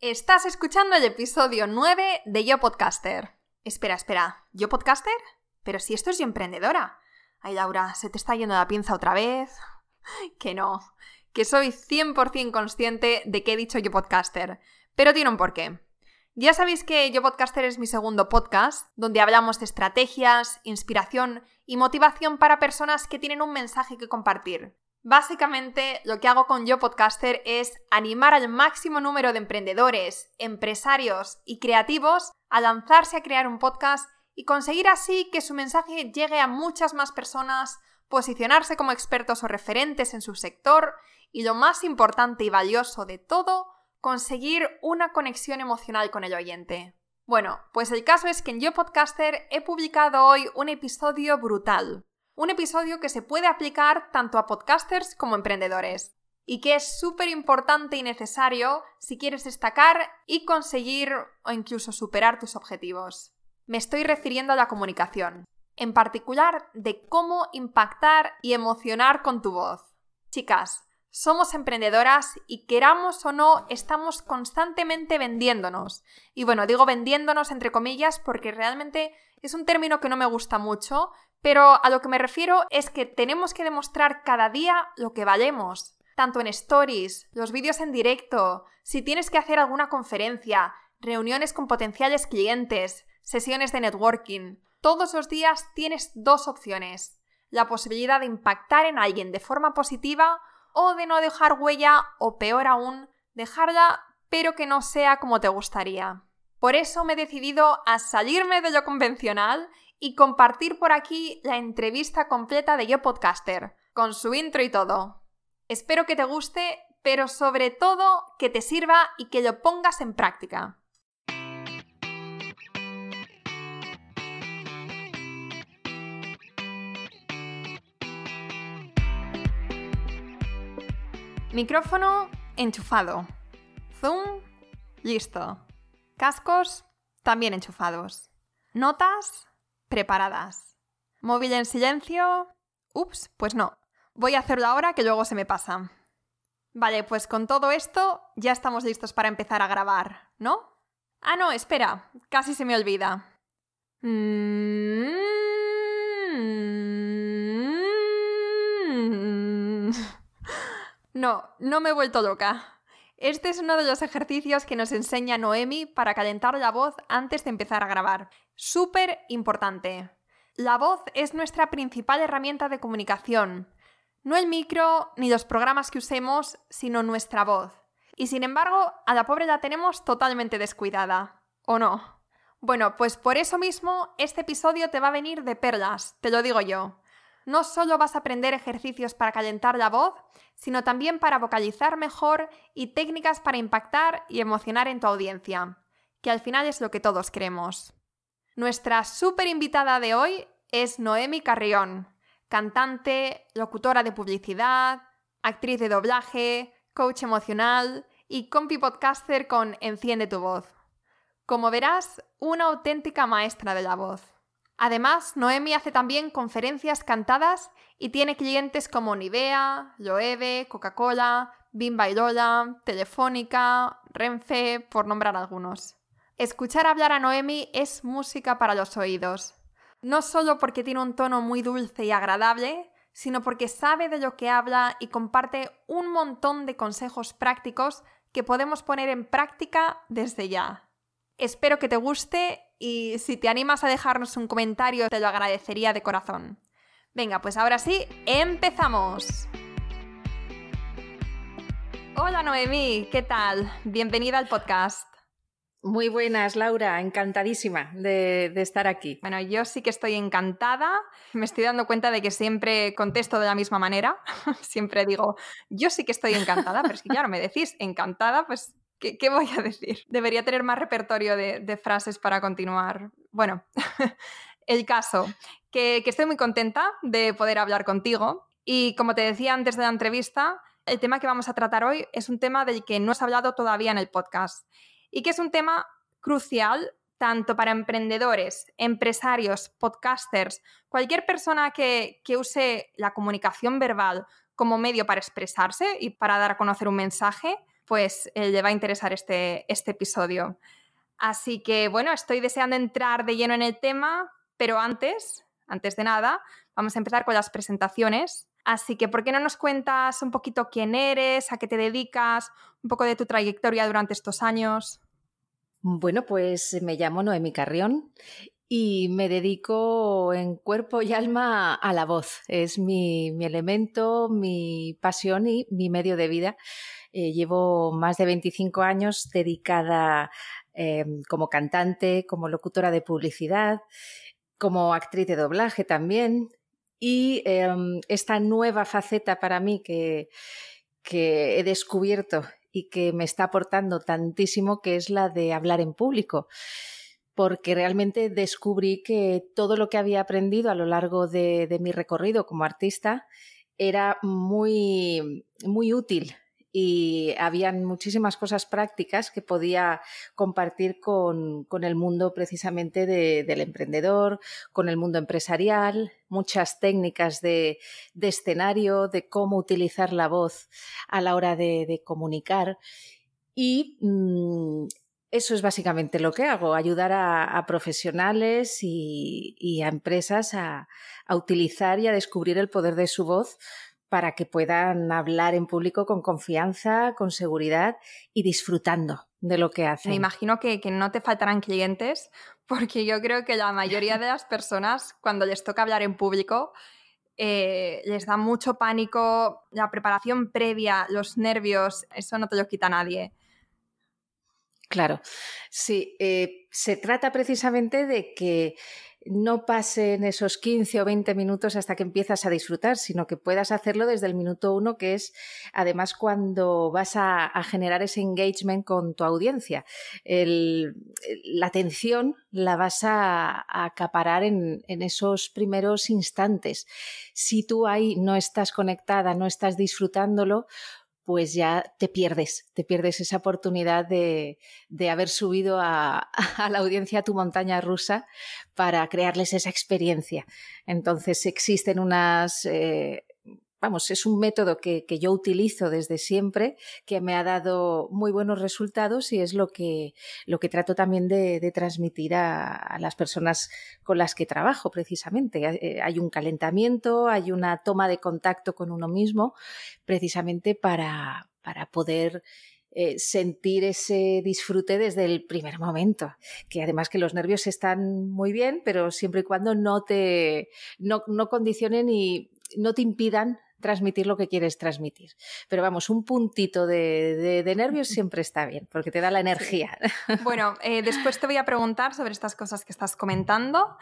Estás escuchando el episodio 9 de Yo Podcaster. Espera, espera, ¿Yo Podcaster? Pero si esto es Yo Emprendedora. Ay, Laura, ¿se te está yendo la pinza otra vez? que no, que soy 100% consciente de que he dicho Yo Podcaster, pero tiene un porqué. Ya sabéis que Yo Podcaster es mi segundo podcast, donde hablamos de estrategias, inspiración y motivación para personas que tienen un mensaje que compartir. Básicamente, lo que hago con Yo Podcaster es animar al máximo número de emprendedores, empresarios y creativos a lanzarse a crear un podcast y conseguir así que su mensaje llegue a muchas más personas, posicionarse como expertos o referentes en su sector y lo más importante y valioso de todo, conseguir una conexión emocional con el oyente. Bueno, pues el caso es que en Yo Podcaster he publicado hoy un episodio brutal. Un episodio que se puede aplicar tanto a podcasters como a emprendedores y que es súper importante y necesario si quieres destacar y conseguir o incluso superar tus objetivos. Me estoy refiriendo a la comunicación, en particular de cómo impactar y emocionar con tu voz. Chicas, somos emprendedoras y queramos o no, estamos constantemente vendiéndonos. Y bueno, digo vendiéndonos entre comillas porque realmente es un término que no me gusta mucho, pero a lo que me refiero es que tenemos que demostrar cada día lo que valemos, tanto en stories, los vídeos en directo, si tienes que hacer alguna conferencia, reuniones con potenciales clientes, sesiones de networking. Todos los días tienes dos opciones. La posibilidad de impactar en alguien de forma positiva o de no dejar huella o peor aún, dejarla pero que no sea como te gustaría. Por eso me he decidido a salirme de lo convencional y compartir por aquí la entrevista completa de Yo Podcaster, con su intro y todo. Espero que te guste, pero sobre todo que te sirva y que lo pongas en práctica. Micrófono enchufado. Zoom listo. Cascos también enchufados. Notas preparadas. Móvil en silencio. Ups, pues no. Voy a hacerlo ahora que luego se me pasa. Vale, pues con todo esto ya estamos listos para empezar a grabar, ¿no? Ah, no, espera, casi se me olvida. Mm. No, no me he vuelto loca. Este es uno de los ejercicios que nos enseña Noemi para calentar la voz antes de empezar a grabar. Súper importante. La voz es nuestra principal herramienta de comunicación. No el micro ni los programas que usemos, sino nuestra voz. Y sin embargo, a la pobre la tenemos totalmente descuidada. ¿O no? Bueno, pues por eso mismo este episodio te va a venir de perlas, te lo digo yo no solo vas a aprender ejercicios para calentar la voz, sino también para vocalizar mejor y técnicas para impactar y emocionar en tu audiencia, que al final es lo que todos queremos. Nuestra súper invitada de hoy es Noemi Carrión, cantante, locutora de publicidad, actriz de doblaje, coach emocional y compi podcaster con Enciende tu voz. Como verás, una auténtica maestra de la voz. Además, Noemi hace también conferencias cantadas y tiene clientes como Nivea, Loewe, Coca-Cola, Bimba y Lola, Telefónica, Renfe, por nombrar algunos. Escuchar hablar a Noemi es música para los oídos. No solo porque tiene un tono muy dulce y agradable, sino porque sabe de lo que habla y comparte un montón de consejos prácticos que podemos poner en práctica desde ya. Espero que te guste y si te animas a dejarnos un comentario te lo agradecería de corazón. Venga, pues ahora sí, empezamos. Hola Noemí, ¿qué tal? Bienvenida al podcast. Muy buenas, Laura, encantadísima de, estar aquí. Bueno, yo sí que estoy encantada. Me estoy dando cuenta de que siempre contesto de la misma manera. siempre digo, yo sí que estoy encantada, pero es que claro, me decís encantada, pues ¿Qué, voy a decir? Debería tener más repertorio de, frases para continuar. Bueno, el caso, que, que estoy muy contenta de poder hablar contigo y como te decía antes de la entrevista, el tema que vamos a tratar hoy es un tema del que no has hablado todavía en el podcast y que es un tema crucial tanto para emprendedores, empresarios, podcasters, cualquier persona que, use la comunicación verbal como medio para expresarse y para dar a conocer un mensaje, pues eh, le va a interesar este, este episodio. Así que bueno, estoy deseando entrar de lleno en el tema, pero antes, antes de nada, vamos a empezar con las presentaciones. Así que, ¿por qué no nos cuentas un poquito quién eres, a qué te dedicas, un poco de tu trayectoria durante estos años? Bueno, pues me llamo Noemi Carrión y me dedico en cuerpo y alma a la voz. Es mi, elemento, mi pasión y mi medio de vida. Eh, llevo más de 25 años dedicada em, como cantante, como locutora de publicidad, como actriz de doblaje también. Y em, esta nueva faceta para mí que, que he descubierto y que me está aportando tantísimo, que es la de hablar en público. Porque realmente descubrí que todo lo que había aprendido a lo largo de, mi recorrido como artista era muy, muy útil y habían muchísimas cosas prácticas que podía compartir con, el mundo precisamente del emprendedor, con el mundo empresarial, muchas técnicas de, escenario, de cómo utilizar la voz a la hora de, comunicar. Y mm, eso es básicamente lo que hago, ayudar a, profesionales y, a empresas a, utilizar y a descubrir el poder de su voz para que puedan hablar en público con confianza, con seguridad y disfrutando de lo que hacen. Me imagino que, no te faltarán clientes, porque yo creo que la mayoría de las personas, cuando les toca hablar en público, eh, les da mucho pánico, la preparación previa, los nervios, eso no te lo quita nadie. Claro, sí, eh, se trata precisamente de que no pasen esos 15 o 20 minutos hasta que empiezas a disfrutar, sino que puedas hacerlo desde el minuto uno, que es además cuando vas a, generar ese engagement con tu audiencia. la atención la vas a, acaparar en, en, esos primeros instantes. Si tú ahí no estás conectada, no estás disfrutándolo, pues ya te pierdes, te pierdes esa oportunidad de, haber subido a, la audiencia a tu montaña rusa para crearles esa experiencia. Entonces existen unas, eh, vamos, es un método que, yo utilizo desde siempre, que me ha dado muy buenos resultados y es lo que, lo que trato también de, transmitir a, las personas con las que trabajo precisamente. Eh, hay un calentamiento, hay una toma de contacto con uno mismo, precisamente para, para poder eh, sentir ese disfrute desde el primer momento. Que además que los nervios están muy bien, pero siempre y cuando no te no, no condicionen y no te impidan transmitir lo que quieres transmitir. Pero vamos, un puntito de, nervios siempre está bien, porque te da la energía. Bueno, eh, después te voy a preguntar sobre estas cosas que estás comentando.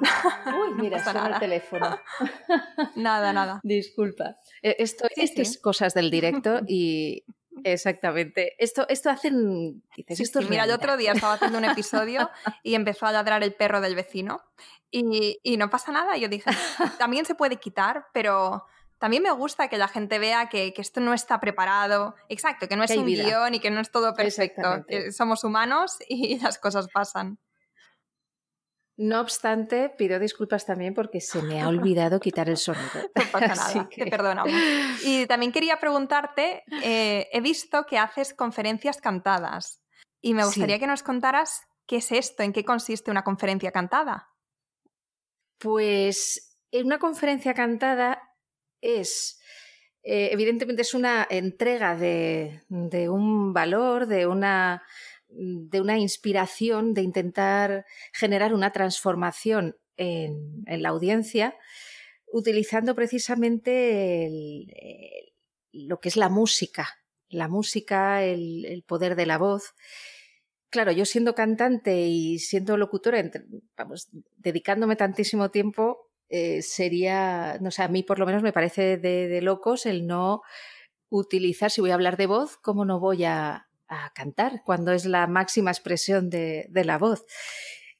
Uy, mira, suena el teléfono. Nada, nada. Disculpa. Eh, esto, es cosas del directo y, Exactamente. Esto, esto hacen. esto mira, el otro día estaba haciendo un episodio y empezó a ladrar el perro del vecino y, y, no pasa nada. Yo dije, también se puede quitar, pero también me gusta que la gente vea que, que esto no está preparado. Exacto, que no es un guion y que no es todo perfecto. somos humanos y las cosas pasan. No obstante, pido disculpas también porque se me ha olvidado quitar el sonido. No pasa nada, te perdonamos. Y también quería preguntarte, eh, he visto que haces conferencias cantadas y me gustaría que nos contaras qué es esto, en qué consiste una conferencia cantada. Pues una conferencia cantada es, eh, evidentemente es una entrega de, de un valor, de una de una inspiración de intentar generar una transformación en, la audiencia utilizando precisamente lo que es la música, la música, el, poder de la voz. Claro, yo siendo cantante y siendo locutora, vamos, dedicándome tantísimo tiempo, eh, sería, no sé, a mí por lo menos me parece de, locos el no utilizar, si voy a hablar de voz, cómo no voy a, a cantar, cuando es la máxima expresión de, la voz.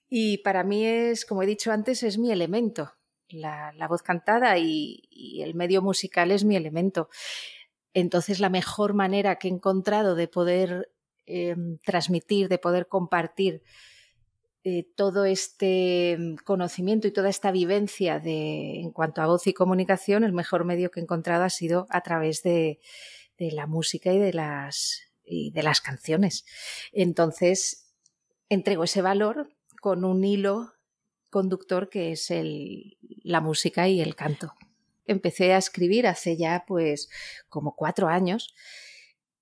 Y para mí es, como he dicho antes, es mi elemento. La, voz cantada y, el medio musical es mi elemento. Entonces, la mejor manera que he encontrado de poder em, transmitir, de poder compartir eh, todo este conocimiento y toda esta vivencia de, en cuanto a voz y comunicación, el mejor medio que he encontrado ha sido a través de, de la música y de las, y de las canciones. Entonces, entrego ese valor con un hilo conductor que es el, la música y el canto. Empecé a escribir hace ya pues como cuatro años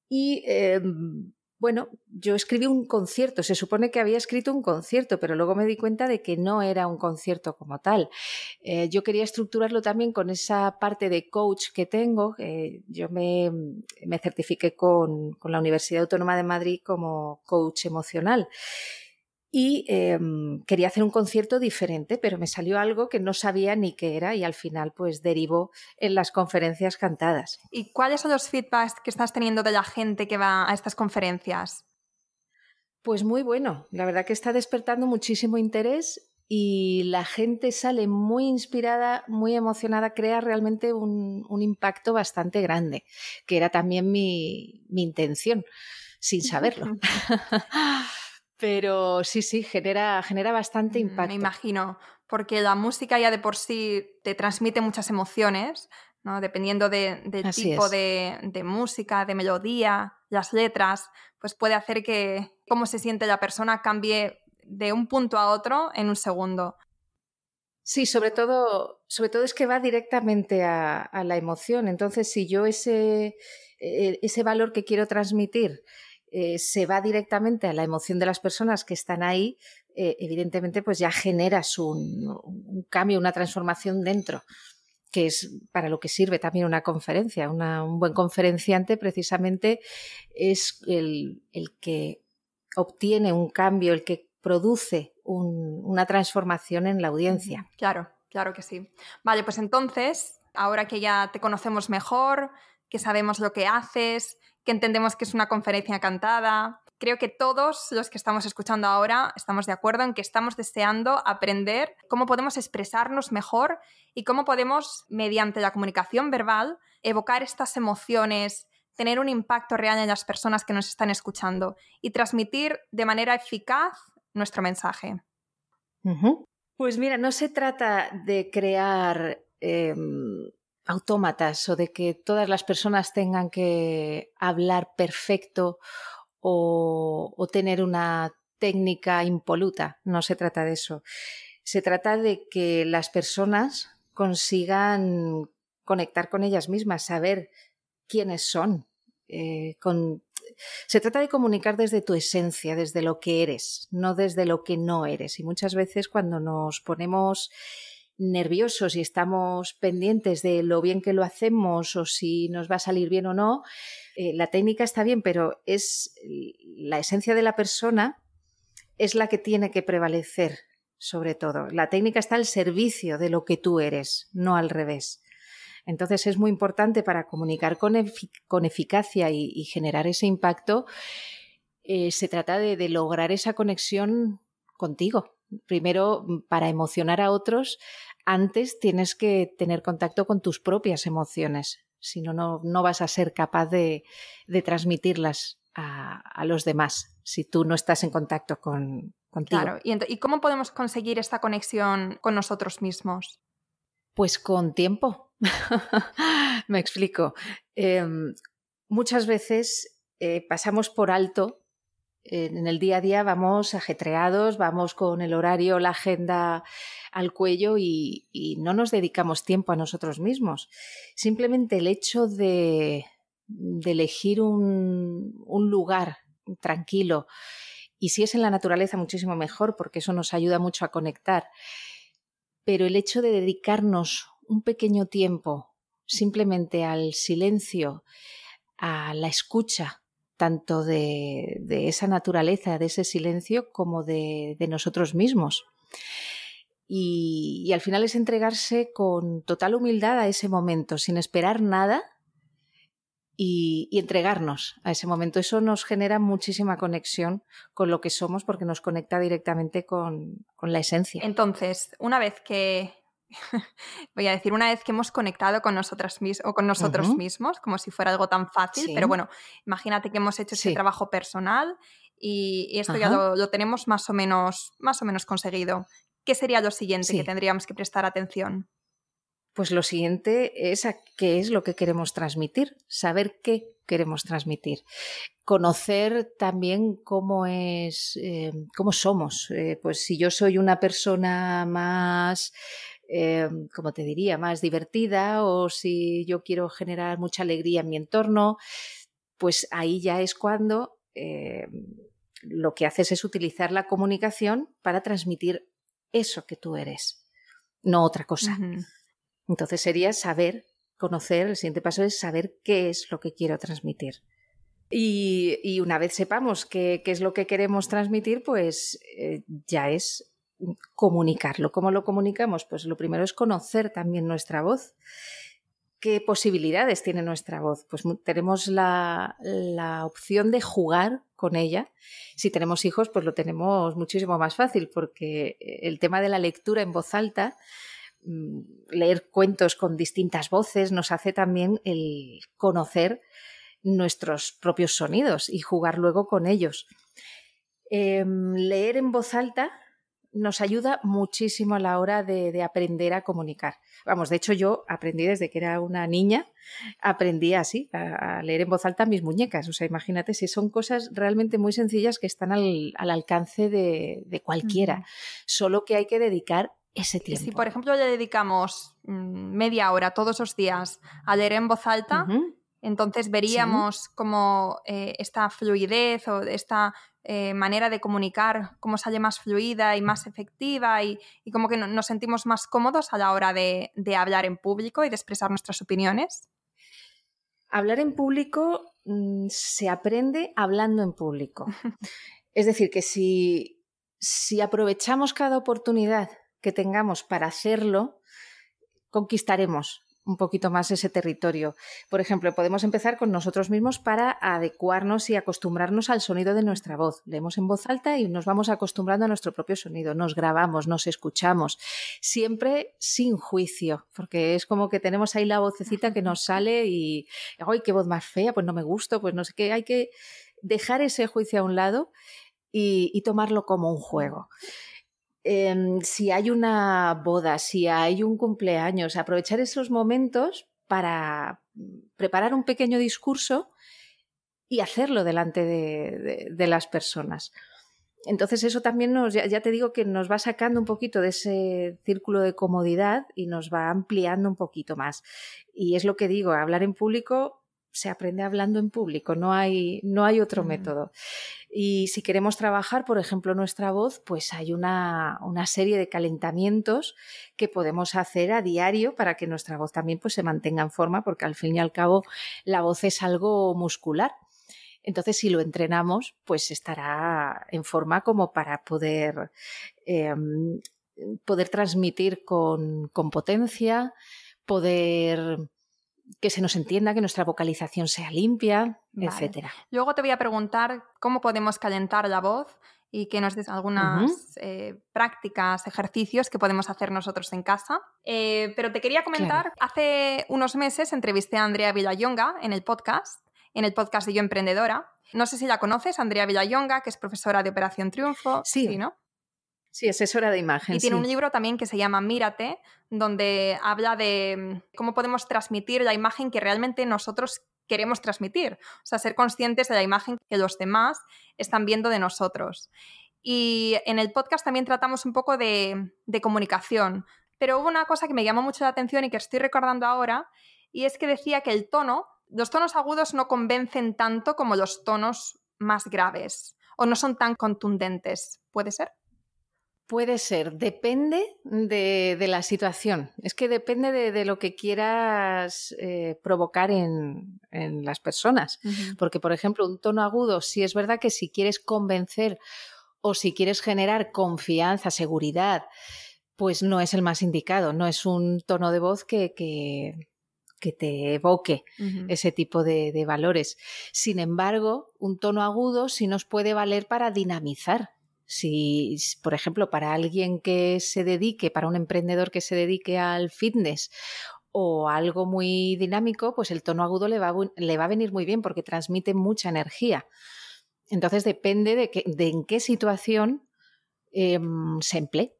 y em, bueno, yo escribí un concierto, se supone que había escrito un concierto, pero luego me di cuenta de que no era un concierto como tal. Eh, yo quería estructurarlo también con esa parte de coach que tengo. yo me, certifiqué con la Universidad Autónoma de Madrid como coach emocional y em, quería hacer un concierto diferente, pero me salió algo que no sabía ni qué era y al final pues derivó en las conferencias cantadas. ¿Y cuáles son los feedbacks que estás teniendo de la gente que va a estas conferencias? Pues muy bueno, la verdad que está despertando muchísimo interés y la gente sale muy inspirada, muy emocionada, crea realmente un, impacto bastante grande, que era también mi, mi intención, sin saberlo. Pero sí, sí, genera, genera bastante mm, impacto. Me imagino, porque la música ya de por sí te transmite muchas emociones, ¿no? dependiendo de, del tipo de, de, música, de melodía, las letras, pues puede hacer que cómo se siente la persona cambie de un punto a otro en un segundo. Sí, sobre todo, sobre todo es que va directamente a, a la emoción. Entonces, si yo ese, e, ese valor que quiero transmitir eh, se va directamente a la emoción de las personas que están ahí, eh, evidentemente pues ya generas un, cambio, una transformación dentro que es para lo que sirve también una conferencia. un buen conferenciante precisamente es el, que obtiene un cambio, el que produce una transformación en la audiencia. Claro, claro que sí. Vale, pues entonces, ahora que ya te conocemos mejor, que sabemos lo que haces, que entendemos que es una conferencia cantada. Creo que todos los que estamos escuchando ahora estamos de acuerdo en que estamos deseando aprender cómo podemos expresarnos mejor y cómo podemos, mediante la comunicación verbal, evocar estas emociones, tener un impacto real en las personas que nos están escuchando y transmitir de manera eficaz nuestro mensaje. Pues mira, no se trata de crear em, autómatas o de que todas las personas tengan que hablar perfecto o, tener una técnica impoluta. No se trata de eso. Se trata de que las personas consigan conectar con ellas mismas, saber quiénes son. Eh, se trata de comunicar desde tu esencia, desde lo que eres, no desde lo que no eres. Y muchas veces cuando nos ponemos nerviosos y estamos pendientes de lo bien que lo hacemos o si nos va a salir bien o no, eh, la técnica está bien, pero es la esencia de la persona es la que tiene que prevalecer sobre todo. La técnica está al servicio de lo que tú eres, no al revés. Entonces es muy importante para comunicar con, eficacia y, generar ese impacto. Eh, se trata de lograr esa conexión contigo, primero, mm, para emocionar a otros, antes tienes que tener contacto con tus propias emociones. Si no, no vas a ser capaz de, transmitirlas a, los demás si tú no estás en contacto con, contigo. Claro, ¿Y, cómo podemos conseguir esta conexión con nosotros mismos? Pues con tiempo. Me explico. Em, muchas veces eh, pasamos por alto en el día a día vamos ajetreados, vamos con el horario, la agenda al cuello y, no nos dedicamos tiempo a nosotros mismos. Simplemente el hecho de, elegir un, un lugar tranquilo y si es en la naturaleza muchísimo mejor porque eso nos ayuda mucho a conectar. Pero el hecho de dedicarnos un pequeño tiempo simplemente al silencio, a la escucha, tanto de, esa naturaleza, de ese silencio, como de, nosotros mismos. Y, al final es entregarse con total humildad a ese momento, sin esperar nada y, entregarnos a ese momento. Eso nos genera muchísima conexión con lo que somos porque nos conecta directamente con, con la esencia. Entonces, una vez que voy a decir, una vez que hemos conectado con nosotras o con nosotros mismos, como si fuera algo tan fácil, pero bueno, imagínate que hemos hecho ese trabajo personal y, esto ya lo, tenemos más o, menos, más o menos conseguido. ¿Qué sería lo siguiente que tendríamos que prestar atención? Pues lo siguiente es a qué es lo que queremos transmitir, saber qué queremos transmitir. Conocer también cómo es, eh, cómo somos. Eh, pues si yo soy una persona más, eh, como te diría, más divertida o si yo quiero generar mucha alegría en mi entorno, pues ahí ya es cuando lo que haces es utilizar la comunicación para transmitir eso que tú eres, no otra cosa. Entonces sería saber, conocer, el siguiente paso es saber qué es lo que quiero transmitir. Y, una vez sepamos qué, es lo que queremos transmitir, pues eh, ya es comunicarlo. ¿Cómo lo comunicamos? Pues lo primero es conocer también nuestra voz. ¿Qué posibilidades tiene nuestra voz? Pues tenemos la, la opción de jugar con ella. Si tenemos hijos, pues lo tenemos muchísimo más fácil, porque el tema de la lectura en voz alta Mm, leer cuentos con distintas voces nos hace también el conocer nuestros propios sonidos y jugar luego con ellos. Em, leer en voz alta nos ayuda muchísimo a la hora de, aprender a comunicar. Vamos, de hecho yo aprendí desde que era una niña, aprendí así, a, leer en voz alta mis muñecas. O sea, imagínate si son cosas realmente muy sencillas que están al, alcance de, cualquiera, solo que hay que dedicar ese tiempo. Si, por ejemplo, le dedicamos mm, media hora todos los días a leer en voz alta, entonces veríamos cómo eh, esta fluidez o esta eh, manera de comunicar, cómo sale más fluida y más efectiva y, como que nos sentimos más cómodos a la hora de, hablar en público y de expresar nuestras opiniones. Hablar en público mm, se aprende hablando en público. es decir, que si, si aprovechamos cada oportunidad que tengamos para hacerlo, conquistaremos un poquito más ese territorio. Por ejemplo, podemos empezar con nosotros mismos para adecuarnos y acostumbrarnos al sonido de nuestra voz. Leemos en voz alta y nos vamos acostumbrando a nuestro propio sonido. Nos grabamos, nos escuchamos, siempre sin juicio, porque es como que tenemos ahí la vocecita que nos sale y, ¡ay, qué voz más fea! Pues no me gusta, pues no sé qué. Hay que dejar ese juicio a un lado y, tomarlo como un juego. Em, si hay una boda, si hay un cumpleaños, aprovechar esos momentos para preparar un pequeño discurso y hacerlo delante de, las personas. Entonces eso también nos, ya, te digo que nos va sacando un poquito de ese círculo de comodidad y nos va ampliando un poquito más. Y es lo que digo, hablar en público se aprende hablando en público, no hay, no hay otro método. Y si queremos trabajar, por ejemplo, nuestra voz, pues hay una, serie de calentamientos que podemos hacer a diario para que nuestra voz también pues, se mantenga en forma, porque al fin y al cabo la voz es algo muscular. Entonces, si lo entrenamos, pues estará en forma como para poder, em, poder transmitir con, con potencia, poder que se nos entienda, que nuestra vocalización sea limpia, etcétera. Luego te voy a preguntar cómo podemos calentar la voz y que nos des algunas eh, prácticas, ejercicios que podemos hacer nosotros en casa. Eh, pero te quería comentar, hace unos meses entrevisté a Andrea Villayonga en el podcast, en el podcast de Yo Emprendedora. No sé si la conoces, Andrea Villayonga, que es profesora de Operación Triunfo. Sí, ¿no? Sí, asesora de imagen. Y tiene un libro también que se llama Mírate, donde habla de cómo podemos transmitir la imagen que realmente nosotros queremos transmitir. O sea, ser conscientes de la imagen que los demás están viendo de nosotros. Y en el podcast también tratamos un poco de, de comunicación. Pero hubo una cosa que me llamó mucho la atención y que estoy recordando ahora, y es que decía que el tono, los tonos agudos no convencen tanto como los tonos más graves o no son tan contundentes. ¿Puede ser? Puede ser, depende de, la situación. Es que depende de, lo que quieras eh, provocar en, las personas. Porque, por ejemplo, un tono agudo, si es verdad que si quieres convencer o si quieres generar confianza, seguridad, pues no es el más indicado. No es un tono de voz que, que, te evoque ese tipo de, de valores. Sin embargo, un tono agudo sí nos puede valer para dinamizar si, por ejemplo, para alguien que se dedique, para un emprendedor que se dedique al fitness o algo muy dinámico, pues el tono agudo le va, a venir muy bien porque transmite mucha energía. Entonces depende de, en qué situación em, se emplee.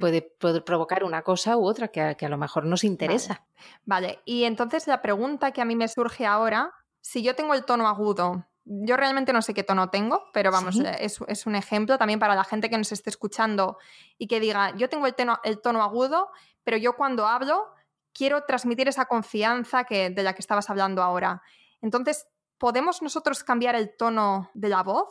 puede, provocar una cosa u otra que a, lo mejor nos interesa. vale, y entonces la pregunta que a mí me surge ahora si yo tengo el tono agudo, yo realmente no sé qué tono tengo, pero vamos, eh, es, un ejemplo también para la gente que nos esté escuchando y que diga, yo tengo el tono, el tono agudo, pero yo cuando hablo quiero transmitir esa confianza que, de la que estabas hablando ahora. Entonces, ¿podemos nosotros cambiar el tono de la voz?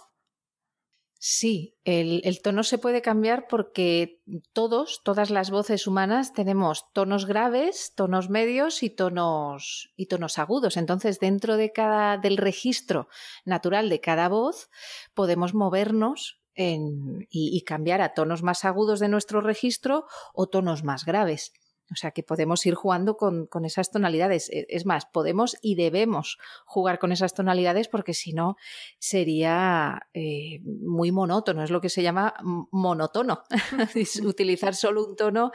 Sí, el, tono se puede cambiar porque todos, todas las voces humanas tenemos tonos graves, tonos medios y tonos, y tonos agudos. Entonces, dentro de cada, del registro natural de cada voz, podemos movernos y cambiar a tonos más agudos de nuestro registro o tonos más graves. O sea que podemos ir jugando con, esas tonalidades. E, es más, podemos y debemos jugar con esas tonalidades porque si no sería eh, muy monótono, es lo que se llama monotono. Utilizar solo un tono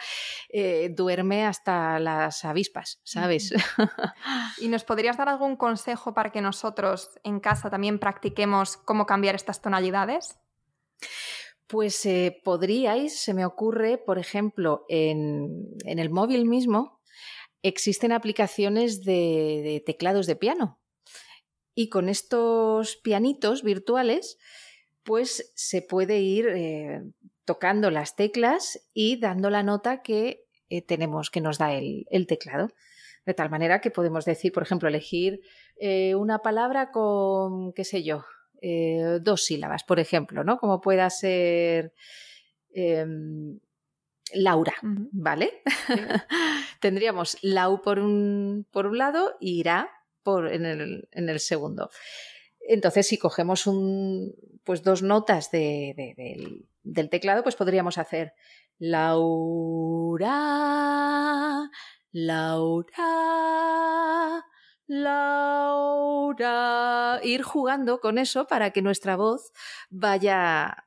eh, duerme hasta las avispas, ¿sabes? ¿Y nos podrías dar algún consejo para que nosotros en casa también practiquemos cómo cambiar estas tonalidades? Pues eh, podríais, se me ocurre, por ejemplo, en, el móvil mismo existen aplicaciones de, teclados de piano. Y con estos pianitos virtuales, pues se puede ir eh, tocando las teclas y dando la nota que eh, tenemos, que nos da el, teclado. De tal manera que podemos decir, por ejemplo, elegir una palabra con, qué sé yo, eh, dos sílabas, por ejemplo, ¿no? Como pueda ser em, Laura, ¿vale? Tendríamos Lau por un, por un lado y Irá por, en, el, segundo. Entonces, si cogemos un, pues dos notas del, del teclado, pues podríamos hacer Laura, Laura, Laura. Ir jugando con eso para que nuestra voz vaya,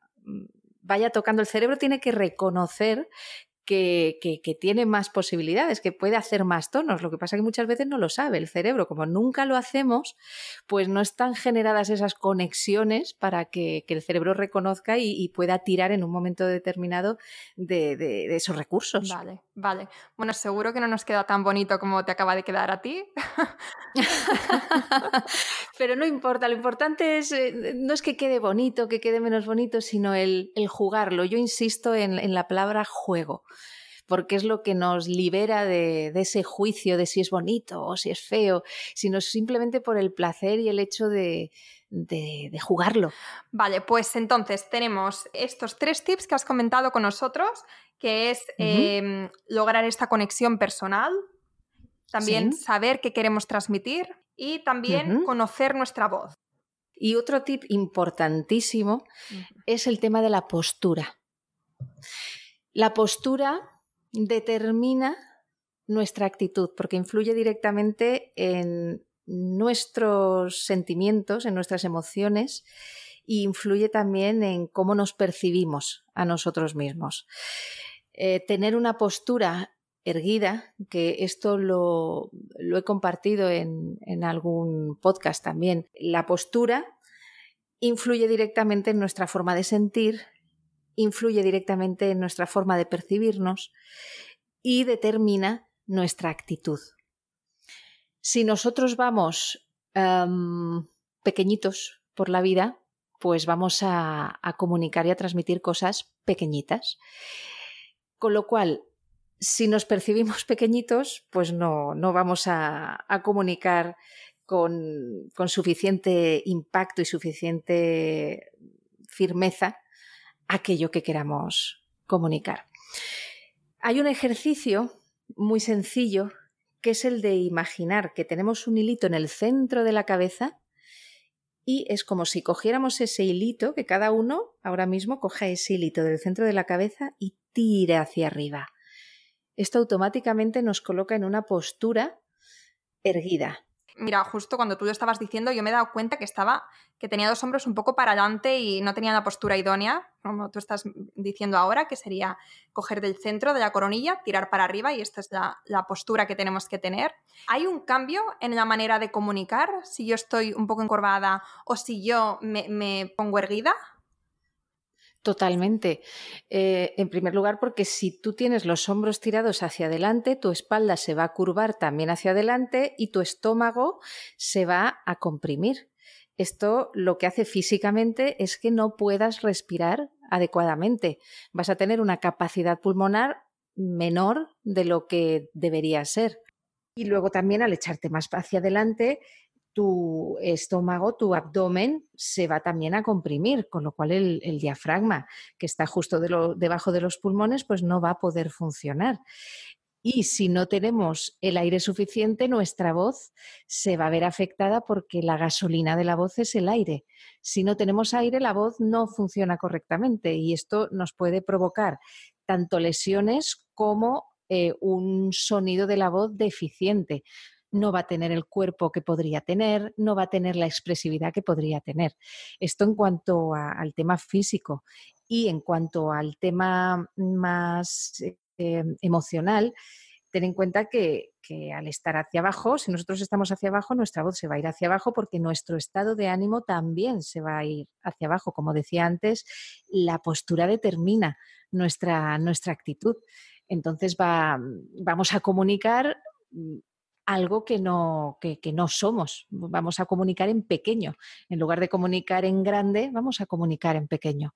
vaya tocando. El cerebro tiene que reconocer que, tiene más posibilidades, que puede hacer más tonos. Lo que pasa es que muchas veces no lo sabe el cerebro. Como nunca lo hacemos, pues no están generadas esas conexiones para que, el cerebro reconozca y, pueda tirar en un momento determinado de, esos recursos. Vale, vale. Bueno, seguro que no nos queda tan bonito como te acaba de quedar a ti. Pero no importa, lo importante es, eh, no es que quede bonito, que quede menos bonito, sino el, jugarlo. Yo insisto en la palabra juego porque es lo que nos libera de, ese juicio de si es bonito o si es feo, sino simplemente por el placer y el hecho de, jugarlo. Vale, pues entonces tenemos estos tres tips que has comentado con nosotros, que es em, lograr esta conexión personal, también saber qué queremos transmitir y también conocer nuestra voz. Y otro tip importantísimo es el tema de la postura. La postura determina nuestra actitud, porque influye directamente en nuestros sentimientos, en nuestras emociones e influye también en cómo nos percibimos a nosotros mismos. Eh, tener una postura erguida, que esto lo, he compartido en, en algún podcast también, la postura influye directamente en nuestra forma de sentir, influye directamente en nuestra forma de percibirnos y determina nuestra actitud. Si nosotros vamos pequeñitos por la vida, pues vamos a, comunicar y a transmitir cosas pequeñitas. Con lo cual, si nos percibimos pequeñitos, pues no, no vamos a, comunicar con, suficiente impacto y suficiente firmeza aquello que queramos comunicar. Hay un ejercicio muy sencillo que es el de imaginar que tenemos un hilito en el centro de la cabeza y es como si cogiéramos ese hilito, que cada uno ahora mismo coja ese hilito del centro de la cabeza y tire hacia arriba. Esto automáticamente nos coloca en una postura erguida, Mira, justo cuando tú lo estabas diciendo, yo me he dado cuenta que estaba, que tenía dos hombros un poco para adelante y no tenía la postura idónea, como tú estás diciendo ahora, que sería coger del centro de la coronilla, tirar para arriba y esta es la, postura que tenemos que tener. ¿Hay un cambio en la manera de comunicar si yo estoy un poco encorvada o si yo me pongo erguida? Totalmente. Eh, en primer lugar, porque si tú tienes los hombros tirados hacia adelante, tu espalda se va a curvar también hacia adelante y tu estómago se va a comprimir. Esto lo que hace físicamente es que no puedas respirar adecuadamente. Vas a tener una capacidad pulmonar menor de lo que debería ser. Y luego también al echarte más hacia adelante, tu estómago, tu abdomen se va también a comprimir, con lo cual el, diafragma que está justo debajo de los pulmones pues no va a poder funcionar. Y si no tenemos el aire suficiente, nuestra voz se va a ver afectada porque la gasolina de la voz es el aire. Si no tenemos aire, la voz no funciona correctamente y esto nos puede provocar tanto lesiones como eh, un sonido de la voz deficiente no va a tener el cuerpo que podría tener, no va a tener la expresividad que podría tener. Esto en cuanto al tema físico y en cuanto al tema más eh, emocional, ten en cuenta que, al estar hacia abajo, si nosotros estamos hacia abajo, nuestra voz se va a ir hacia abajo porque nuestro estado de ánimo también se va a ir hacia abajo. Como decía antes, la postura determina nuestra, nuestra actitud. Entonces va, vamos a comunicar algo que no, que, no somos. Vamos a comunicar en pequeño. En lugar de comunicar en grande, vamos a comunicar en pequeño.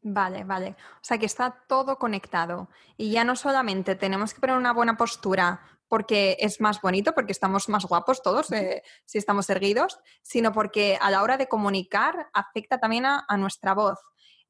Vale, vale. O sea que está todo conectado. Y ya no solamente tenemos que poner una buena postura porque es más bonito, porque estamos más guapos todos eh, si estamos erguidos, sino porque a la hora de comunicar afecta también a, nuestra voz.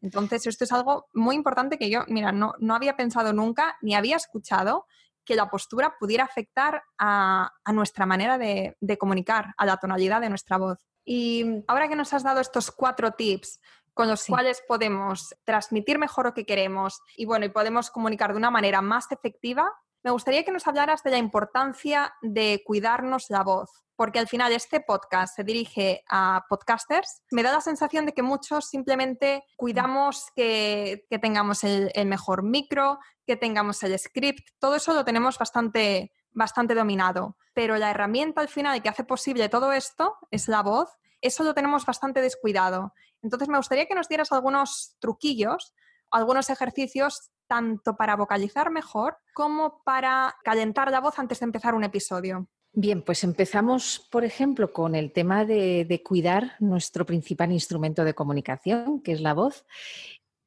Entonces, esto es algo muy importante que yo, mira, no, no había pensado nunca ni había escuchado que la postura pudiera afectar a, nuestra manera de, comunicar, a la tonalidad de nuestra voz. Y ahora que nos has dado estos cuatro tips con los cuales podemos transmitir mejor lo que queremos y bueno, y podemos comunicar de una manera más efectiva, me gustaría que nos hablaras de la importancia de cuidarnos la voz, porque al final este podcast se dirige a podcasters. Me da la sensación de que muchos simplemente cuidamos que, tengamos el, mejor micro, que tengamos el script, todo eso lo tenemos bastante, bastante dominado, pero la herramienta al final que hace posible todo esto es la voz, eso lo tenemos bastante descuidado. Entonces me gustaría que nos dieras algunos truquillos, algunos ejercicios tanto para vocalizar mejor como para calentar la voz antes de empezar un episodio. Bien, pues empezamos, por ejemplo, con el tema de, cuidar nuestro principal instrumento de comunicación, que es la voz.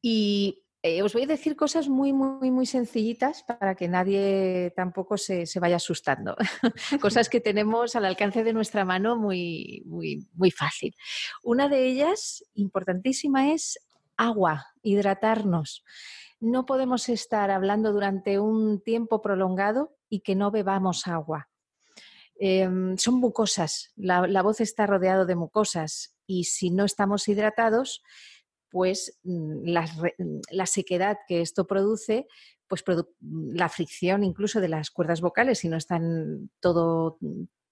Y eh, os voy a decir cosas muy, muy, muy sencillitas para que nadie tampoco se, vaya asustando. cosas que tenemos al alcance de nuestra mano muy, muy, muy fácil. Una de ellas, importantísima, es agua, hidratarnos. No podemos estar hablando durante un tiempo prolongado y que no bebamos agua. Em, son mucosas, la, voz está rodeado de mucosas y si no estamos hidratados, pues mm, mm, la, sequedad que esto produce, pues mm, la fricción incluso de las cuerdas vocales, si no están todo,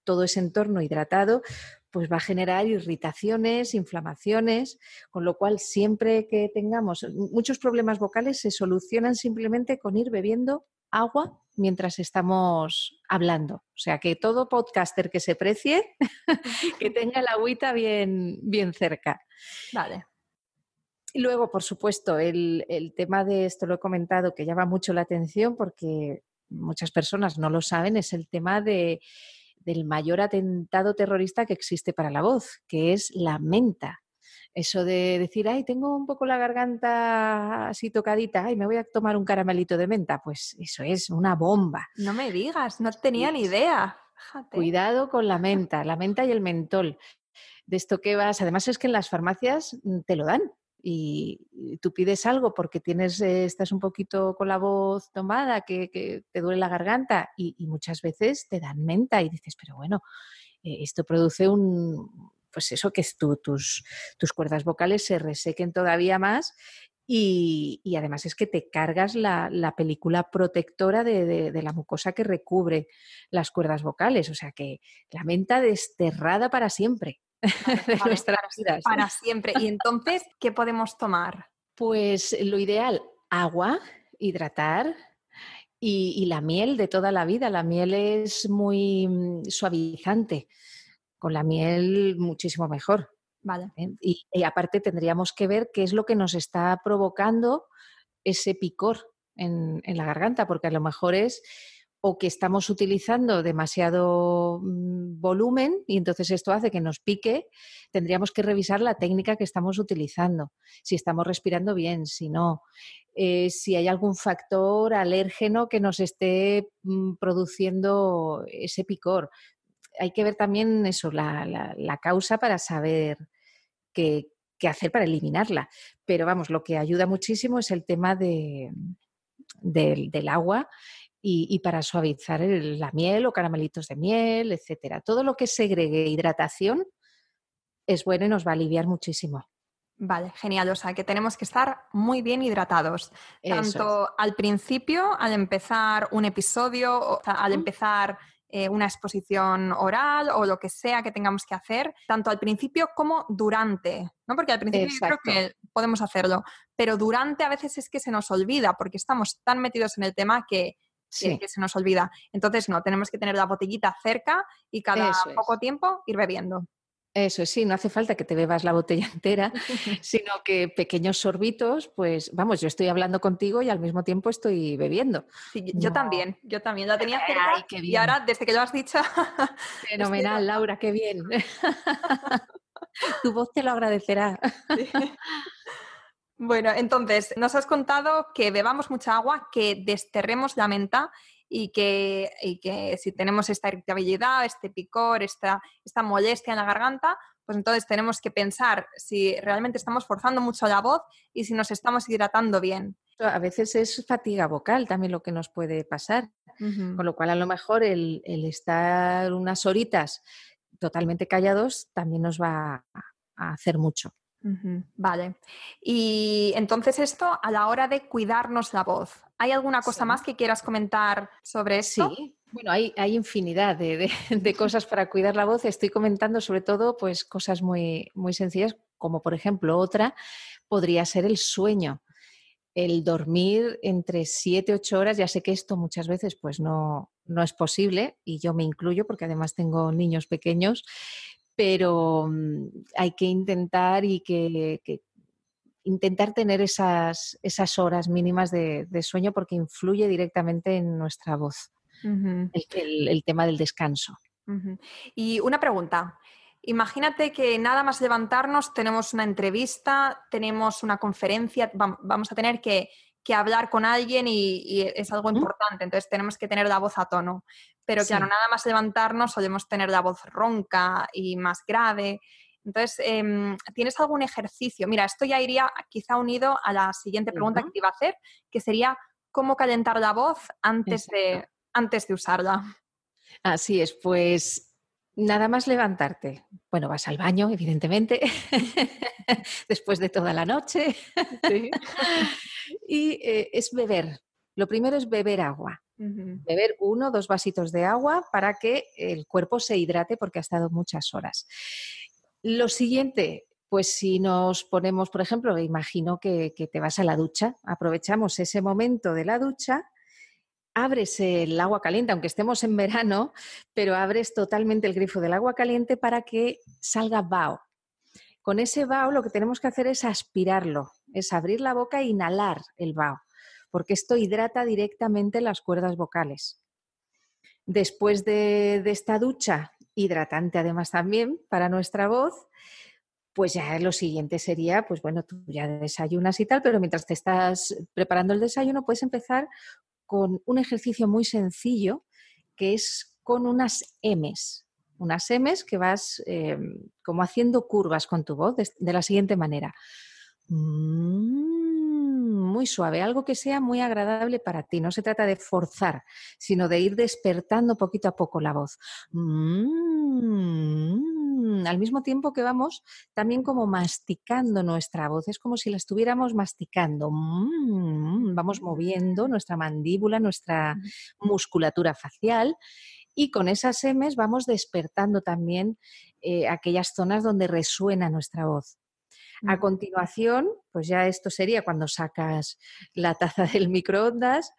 todo ese entorno hidratado, pues va a generar irritaciones, inflamaciones, con lo cual siempre que tengamos muchos problemas vocales se solucionan simplemente con ir bebiendo agua mientras estamos hablando. O sea, que todo podcaster que se precie, que tenga la agüita bien, bien cerca. Vale. Y luego, por supuesto, el, el, tema de esto lo he comentado que llama mucho la atención porque muchas personas no lo saben, es el tema de, del mayor atentado terrorista que existe para la voz, que es la menta. Eso de decir, ay, tengo un poco la garganta así tocadita, ay, me voy a tomar un caramelito de menta, pues eso es una bomba. No me digas, no tenía ni idea. Cuidado con la menta, la menta y el mentol. De esto que vas, además es que en las farmacias mm, te lo dan y tú pides algo porque tienes, eh, estás un poquito con la voz tomada, que, te duele la garganta y, muchas veces te dan menta y dices, pero bueno, eh, esto produce un, pues eso, que tus, tus cuerdas vocales se resequen todavía más y, además es que te cargas la, película protectora de, la mucosa que recubre las cuerdas vocales. O sea que la menta desterrada para siempre de nuestras vidas. Para siempre. Y entonces, ¿qué podemos tomar? Pues lo ideal, agua, hidratar, y, y, la miel de toda la vida. La miel es muy mm, suavizante con la miel muchísimo mejor. Vale. ¿eh? Y, y, aparte tendríamos que ver qué es lo que nos está provocando ese picor en, en la garganta, porque a lo mejor es o que estamos utilizando demasiado mm, volumen y entonces esto hace que nos pique, tendríamos que revisar la técnica que estamos utilizando, si estamos respirando bien, si no, eh, si hay algún factor alérgeno que nos esté mm, produciendo ese picor. Hay que ver también eso, la, la, causa para saber qué, qué, hacer para eliminarla. Pero vamos, lo que ayuda muchísimo es el tema de, del, del agua y, para suavizar la miel o caramelitos de miel, etcétera. Todo lo que segregue hidratación es bueno y nos va a aliviar muchísimo. Vale, genial. O sea, que tenemos que estar muy bien hidratados. Tanto al principio, al empezar un episodio, o al empezar eh, una exposición oral o lo que sea que tengamos que hacer, tanto al principio como durante, ¿no? Porque al principio yo creo que podemos hacerlo, pero durante a veces es que se nos olvida porque estamos tan metidos en el tema que que, se nos olvida. Entonces, no, tenemos que tener la botellita cerca y cada poco tiempo ir bebiendo. Eso sí, no hace falta que te bebas la botella entera, sino que pequeños sorbitos, pues vamos, yo estoy hablando contigo y al mismo tiempo estoy bebiendo. yo también, yo también la tenía cerca y ahora desde que lo has dicho... Fenomenal, Laura, qué bien. tu voz te lo agradecerá. Bueno, entonces, nos has contado que bebamos mucha agua, que desterremos la menta y que, que si tenemos esta irritabilidad, este picor, esta, esta molestia en la garganta, pues entonces tenemos que pensar si realmente estamos forzando mucho la voz y si nos estamos hidratando bien. A veces es fatiga vocal también lo que nos puede pasar, con lo cual a lo mejor el, el, estar unas horitas totalmente callados también nos va a hacer mucho. Vale. Y entonces esto a la hora de cuidarnos la voz, ¿hay alguna cosa más que quieras comentar sobre esto? Sí, bueno, hay, hay infinidad de, de, cosas para cuidar la voz. Estoy comentando sobre todo pues cosas muy, muy sencillas, como por ejemplo otra podría ser el sueño. El dormir entre 7 y 8 horas, ya sé que esto muchas veces pues no, no es posible y yo me incluyo porque además tengo niños pequeños, pero mm, hay que intentar y que, intentar tener esas, esas horas mínimas de, sueño porque influye directamente en nuestra voz, el, tema del descanso. Y una pregunta. Imagínate que nada más levantarnos tenemos una entrevista, tenemos una conferencia, vamos a tener que que hablar con alguien y, es algo importante, entonces tenemos que tener la voz a tono. Pero claro, nada más levantarnos solemos tener la voz ronca y más grave. Entonces, em, ¿tienes algún ejercicio? Mira, esto ya iría quizá unido a la siguiente pregunta que te iba a hacer, que sería cómo calentar la voz antes, de, antes de usarla. Así es, pues nada más levantarte. Bueno, vas al baño, evidentemente, después de toda la noche. Sí. y eh, es beber. Lo primero es beber agua. Beber uno, dos vasitos de agua para que el cuerpo se hidrate porque ha estado muchas horas. Lo siguiente, pues si nos ponemos, por ejemplo, imagino que, te vas a la ducha, aprovechamos ese momento de la ducha, abres el agua caliente, aunque estemos en verano, pero abres totalmente el grifo del agua caliente para que salga vaho. Con ese vaho lo que tenemos que hacer es aspirarlo, es abrir la boca e inhalar el vaho, porque esto hidrata directamente las cuerdas vocales. Después de, esta ducha, hidratante además también para nuestra voz, pues ya lo siguiente sería, pues bueno, tú ya desayunas y tal, pero mientras te estás preparando el desayuno, puedes empezar con un ejercicio muy sencillo que es con unas M's unas M's que vas em, como haciendo curvas con tu voz de, la siguiente manera. Muy suave, algo que sea muy agradable para ti. No se trata de forzar, sino de ir despertando poquito a poco la voz. Mm, al mismo tiempo que vamos también como masticando nuestra voz. Es como si la estuviéramos masticando. Mm, vamos moviendo nuestra mandíbula, nuestra musculatura facial y con esas M's vamos despertando también eh, aquellas zonas donde resuena nuestra voz. A continuación, pues ya esto sería cuando sacas la taza del microondas,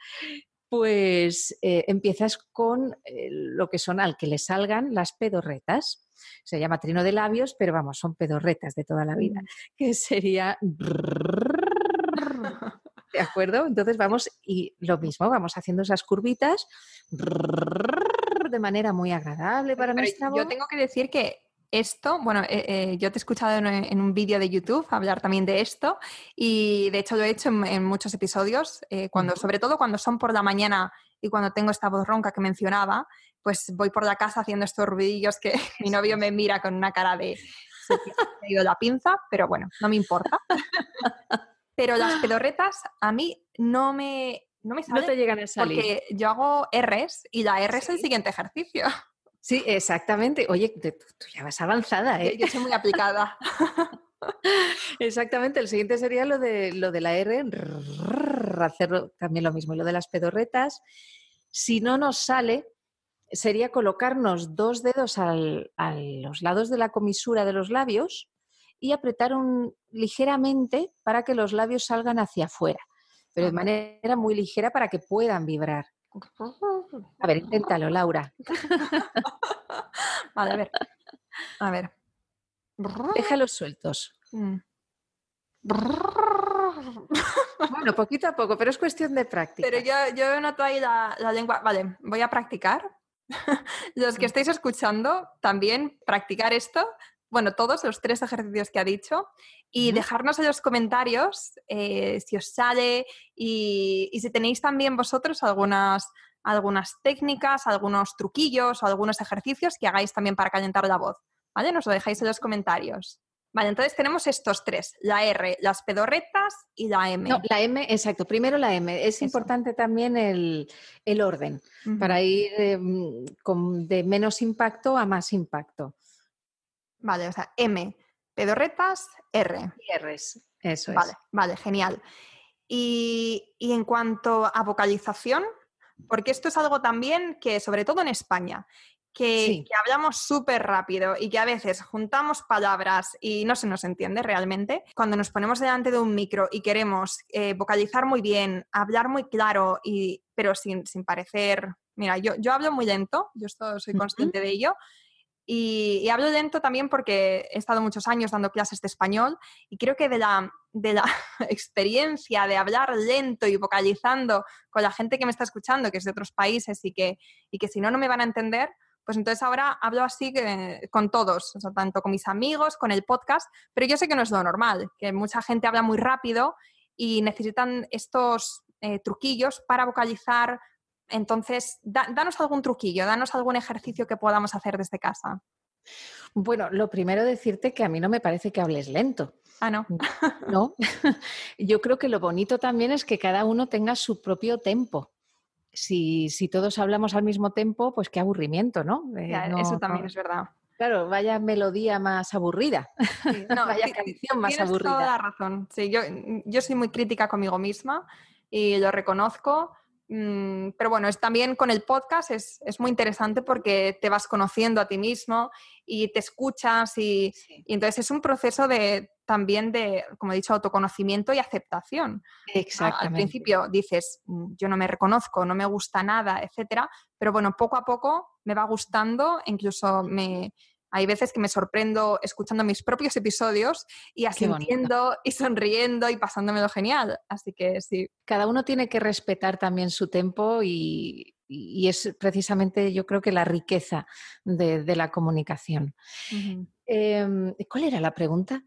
pues eh, empiezas con eh, lo que son al que le salgan las pedorretas. Se llama trino de labios, pero vamos, son pedorretas de toda la vida, que sería... ¿De acuerdo? Entonces vamos y lo mismo, vamos haciendo esas curvitas de manera muy agradable para nuestra voz. Yo tengo que decir que esto, bueno, eh, eh, yo te he escuchado en, un vídeo de YouTube hablar también de esto y de hecho lo he hecho en, muchos episodios, eh, cuando, sobre todo cuando son por la mañana y cuando tengo esta voz ronca que mencionaba, pues voy por la casa haciendo estos ruidillos que mi novio me mira con una cara de se ha ido la pinza, pero bueno, no me importa. pero las pedorretas a mí no me, no me salen. No te llegan a salir. Porque yo hago R's y la R es el siguiente ejercicio. Sí, exactamente. Oye, tú ya vas avanzada, ¿eh? Yo soy muy aplicada. Exactamente, el siguiente sería lo de, lo de la R, hacerlo también lo mismo. Y lo de las pedorretas, si no nos sale, sería colocarnos dos dedos a los lados de la comisura de los labios y apretar un, ligeramente para que los labios salgan hacia afuera, pero de manera muy ligera para que puedan vibrar. A ver, inténtalo, Laura. Vale, a ver. A ver. Déjalos sueltos. Mm. Bueno, poquito a poco, pero es cuestión de práctica. Pero yo, yo noto ahí la, la lengua. Vale, voy a practicar. Los que estáis escuchando, también practicar esto bueno, todos los tres ejercicios que ha dicho y dejarnos en los comentarios eh, si os sale y, si tenéis también vosotros algunas, algunas técnicas, algunos truquillos o algunos ejercicios que hagáis también para calentar la voz. ¿Vale? Nos lo dejáis en los comentarios. Vale, entonces tenemos estos tres, la R, las pedorretas y la M. No, la M, exacto. Primero la M. Es importante también el, orden para ir em, de menos impacto a más impacto. Vale, o sea, M, pedorretas, R. R's, eso vale, es. Vale, genial. Y, en cuanto a vocalización, porque esto es algo también que, sobre todo en España, que, hablamos súper rápido y que a veces juntamos palabras y no se nos entiende realmente. Cuando nos ponemos delante de un micro y queremos eh, vocalizar muy bien, hablar muy claro, y, pero sin, parecer... Mira, yo, yo hablo muy lento, yo soy consciente de ello, y, hablo lento también porque he estado muchos años dando clases de español y creo que de la, de la experiencia de hablar lento y vocalizando con la gente que me está escuchando, que es de otros países y que, y que si no, no me van a entender, pues entonces ahora hablo así con todos, tanto con mis amigos, con el podcast, pero yo sé que no es lo normal, que mucha gente habla muy rápido y necesitan estos eh, truquillos para vocalizar entonces, danos algún truquillo, danos algún ejercicio que podamos hacer desde casa. Bueno, lo primero decirte que a mí no me parece que hables lento. Ah, no. No. Yo creo que lo bonito también es que cada uno tenga su propio tempo. Si, todos hablamos al mismo tiempo, pues qué aburrimiento, ¿no? Eh, eso también es verdad. Claro, vaya melodía más aburrida. no, vaya canción más aburrida. Toda la razón. Sí, yo, yo soy muy crítica conmigo misma y lo reconozco pero bueno, es también con el podcast es, muy interesante porque te vas conociendo a ti mismo y te escuchas y, entonces es un proceso de también de, como he dicho, autoconocimiento y aceptación. Exactamente. Al principio dices, mm, yo no me reconozco, no me gusta nada, etcétera, pero bueno, poco a poco me va gustando, incluso me, hay veces que me sorprendo escuchando mis propios episodios y asintiendo y sonriendo y pasándomelo genial. Así que sí. Cada uno tiene que respetar también su tiempo y, es precisamente yo creo que la riqueza de, la comunicación. Em, ¿Cuál era la pregunta?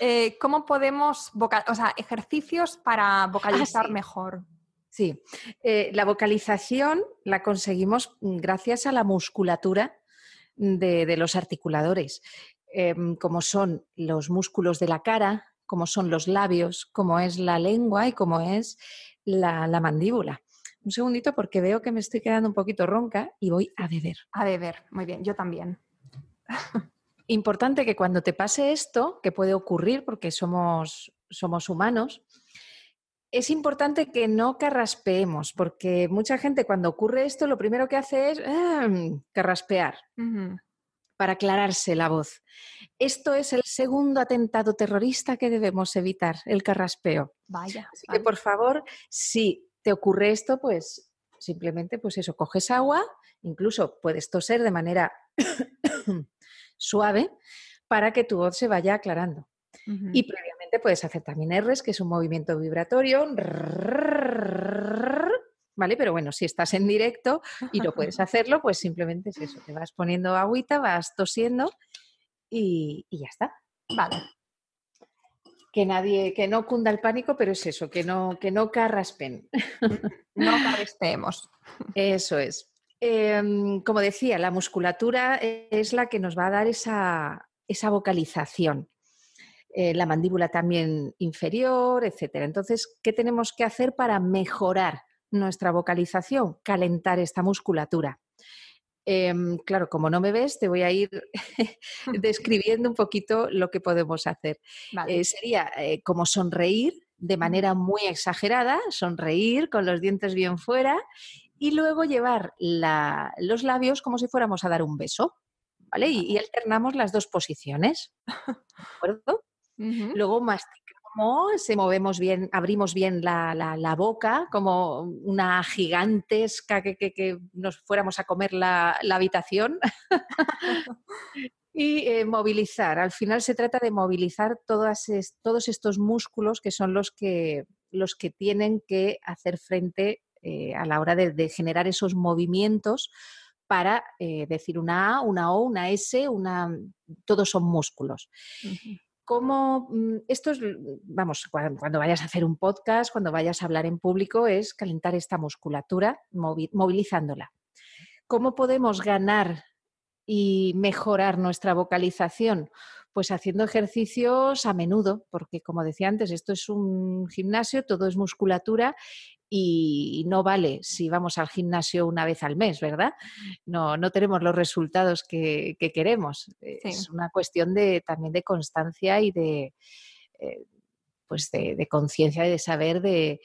Eh, ¿Cómo podemos, o sea, ejercicios para ah, vocalizar mejor? Sí, eh, la vocalización la conseguimos gracias a la musculatura de, los articuladores, em, como son los músculos de la cara, como son los labios, como es la lengua y como es la, mandíbula. Un segundito porque veo que me estoy quedando un poquito ronca y voy a beber. A beber, muy bien, yo también. Importante que cuando te pase esto, que puede ocurrir porque somos, somos humanos, es importante que no carraspeemos, porque mucha gente cuando ocurre esto lo primero que hace es em, carraspear para aclararse la voz. Esto es el segundo atentado terrorista que debemos evitar, el carraspeo. Vaya. Así que por favor, si te ocurre esto, pues simplemente pues eso, coges agua, incluso puedes toser de manera suave para que tu voz se vaya aclarando. Y previamente puedes hacer también R's, que es un movimiento vibratorio, ¿vale? Pero bueno, si estás en directo y no puedes hacerlo, pues simplemente es eso, te vas poniendo agüita, vas tosiendo y, y ya está. Vale que nadie, que no cunda el pánico, pero es eso, que no, que no carraspen. No carraspemos. Eso es. Em, como decía, la musculatura es la que nos va a dar esa, esa vocalización. Eh, la mandíbula también inferior, etc. Entonces, ¿qué tenemos que hacer para mejorar nuestra vocalización? Calentar esta musculatura. Em, claro, como no me ves, te voy a ir describiendo un poquito lo que podemos hacer. Eh, sería eh, como sonreír de manera muy exagerada, sonreír con los dientes bien fuera y luego llevar los labios como si fuéramos a dar un beso. ¿Vale? Y, alternamos las dos posiciones. ¿De acuerdo? Luego masticar se movemos bien, abrimos bien la, boca, como una gigantesca que, nos fuéramos a comer la, habitación. y eh, movilizar. Al final se trata de movilizar todos estos músculos que son los que, los que tienen que hacer frente eh, a la hora de, generar esos movimientos para eh, decir una A, una O, una S, una... todos son músculos cómo mm, esto es, vamos, cuando, vayas a hacer un podcast, cuando vayas a hablar en público, es calentar esta musculatura movilizándola. ¿Cómo podemos ganar y mejorar nuestra vocalización? Pues haciendo ejercicios a menudo, porque como decía antes, esto es un gimnasio, todo es musculatura y no vale si vamos al gimnasio una vez al mes, ¿verdad? No, no tenemos los resultados que, queremos. Es una cuestión de, también de constancia y de, eh, pues de, conciencia y de saber de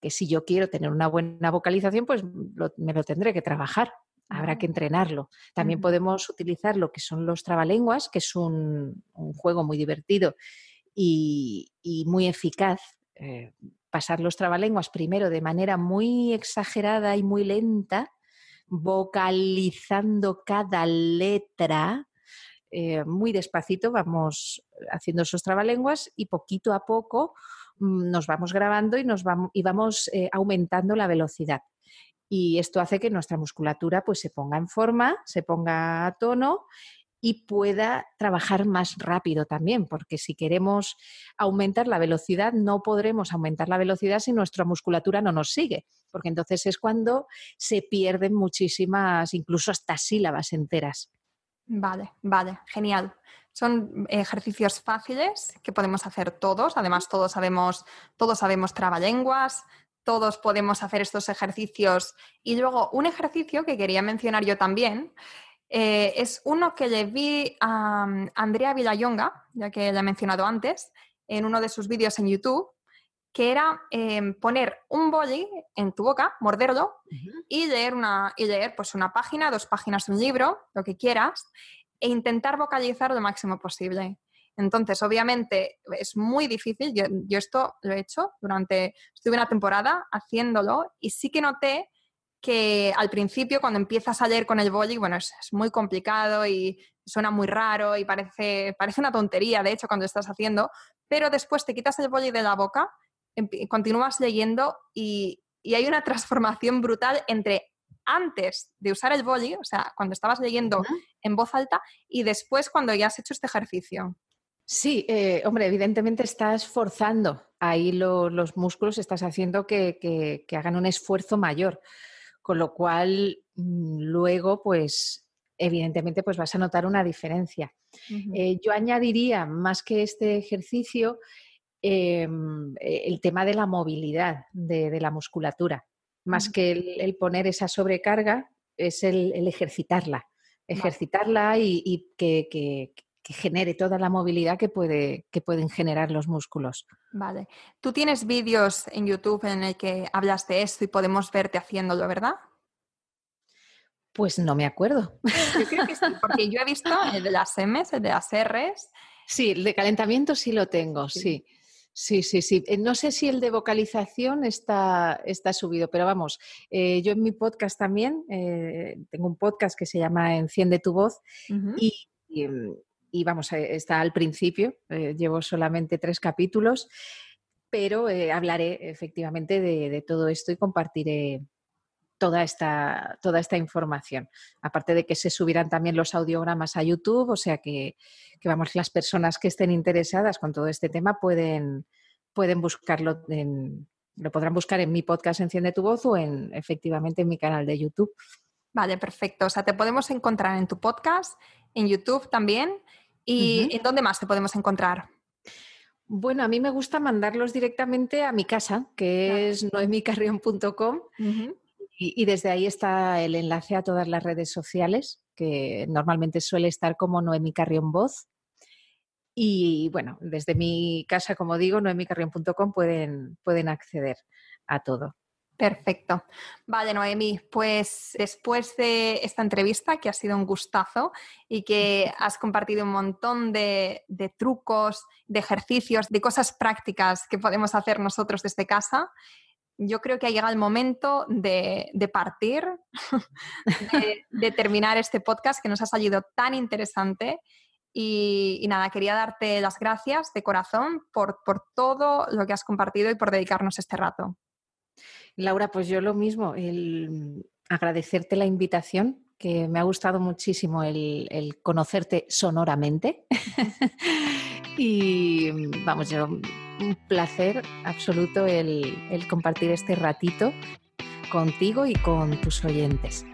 que si yo quiero tener una buena vocalización, pues me lo tendré que trabajar. Habrá que entrenarlo. También podemos utilizar lo que son los trabalenguas, que es un, juego muy divertido y, muy eficaz eh, pasar los trabalenguas primero de manera muy exagerada y muy lenta, vocalizando cada letra. Eh, muy despacito vamos haciendo esos trabalenguas y poquito a poco mm, nos vamos grabando y, nos vamos, y vamos eh, aumentando la velocidad. Y esto hace que nuestra musculatura pues, se ponga en forma, se ponga a tono y pueda trabajar más rápido también, porque si queremos aumentar la velocidad, no podremos aumentar la velocidad si nuestra musculatura no nos sigue, porque entonces es cuando se pierden muchísimas, incluso hasta sílabas enteras. Vale, vale, genial. Son ejercicios fáciles que podemos hacer todos. Además, todos sabemos, todos sabemos trabalenguas, todos podemos hacer estos ejercicios. Y luego, un ejercicio que quería mencionar yo también eh, es uno que le vi a mm, Andrea Villayonga, ya que la he mencionado antes, en uno de sus vídeos en YouTube, que era em, poner un boli en tu boca, morderlo y leer, una, y leer pues una página, dos páginas de un libro, lo que quieras, e intentar vocalizar lo máximo posible. Entonces, obviamente, es muy difícil. Yo, yo, esto lo he hecho durante, estuve una temporada haciéndolo y sí que noté que al principio cuando empiezas a leer con el boli, bueno, es, muy complicado y suena muy raro y parece, parece una tontería, de hecho, cuando estás haciendo, pero después te quitas el boli de la boca, continúas leyendo y, hay una transformación brutal entre antes de usar el boli, o sea, cuando estabas leyendo en voz alta, y después cuando ya has hecho este ejercicio. Sí, eh, hombre, evidentemente estás forzando ahí los músculos, estás haciendo que hagan un esfuerzo mayor con lo cual mm, luego, pues evidentemente, pues vas a notar una diferencia. Eh, yo añadiría, más que este ejercicio, em, e, el tema de la movilidad de, la musculatura. Más que el, poner esa sobrecarga, es el, ejercitarla. Ejercitarla y, que, genere toda la movilidad que, puede, que pueden generar los músculos. Vale. Tú tienes vídeos en YouTube en el que hablas de esto y podemos verte haciéndolo, ¿verdad? Pues no me acuerdo. Yo creo que sí, porque yo he visto el de las M's, el de las R's. Sí, el de calentamiento sí lo tengo, sí. Sí, sí, sí. Eh, no sé si el de vocalización está, está subido, pero vamos, eh, yo en mi podcast también, eh, tengo un podcast que se llama Enciende tu voz y, y, vamos, está al principio, llevo solamente tres capítulos, pero hablaré efectivamente de, todo esto y compartiré toda esta, toda esta información. Aparte de que se subirán también los audiogramas a YouTube, o sea que, vamos, las personas que estén interesadas con todo este tema pueden, pueden buscarlo en, lo podrán buscar en mi podcast Enciende tu voz o en efectivamente en mi canal de YouTube. Vale, perfecto. O sea, te podemos encontrar en tu podcast, en YouTube también. ¿Y en dónde más te podemos encontrar? Bueno, a mí me gusta mandarlos directamente a mi casa, que es noemicarrión.com. Y, desde ahí está el enlace a todas las redes sociales, que normalmente suele estar como Noemi Carrión Voz. Y bueno, desde mi casa, como digo, noemicarrión.com pueden, pueden acceder a todo. Perfecto. Vale, Noemi, pues después de esta entrevista, que ha sido un gustazo y que has compartido un montón de, de, trucos, de ejercicios, de cosas prácticas que podemos hacer nosotros desde casa, yo creo que ha llegado el momento de, partir, de, terminar este podcast que nos ha salido tan interesante. Y, nada, quería darte las gracias de corazón por, todo lo que has compartido y por dedicarnos este rato. Laura, pues yo lo mismo, el agradecerte la invitación, que me ha gustado muchísimo el, el conocerte sonoramente. y vamos, yo un placer absoluto el, compartir este ratito contigo y con tus oyentes.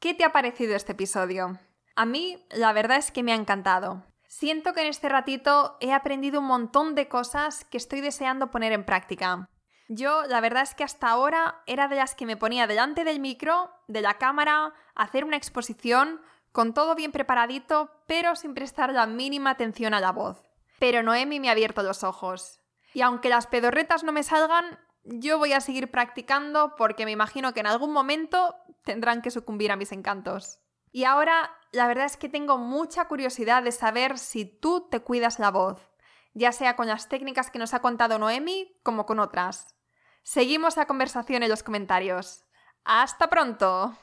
¿Qué te ha parecido este episodio? A mí, la verdad es que me ha encantado. Siento que en este ratito he aprendido un montón de cosas que estoy deseando poner en práctica. Yo, la verdad es que hasta ahora era de las que me ponía delante del micro, de la cámara, hacer una exposición, con todo bien preparadito, pero sin prestar la mínima atención a la voz. Pero Noemi me ha abierto los ojos. Y aunque las pedorretas no me salgan, yo voy a seguir practicando porque me imagino que en algún momento tendrán que sucumbir a mis encantos. Y ahora, la verdad es que tengo mucha curiosidad de saber si tú te cuidas la voz, ya sea con las técnicas que nos ha contado Noemi como con otras. Seguimos la conversación en los comentarios. ¡Hasta pronto!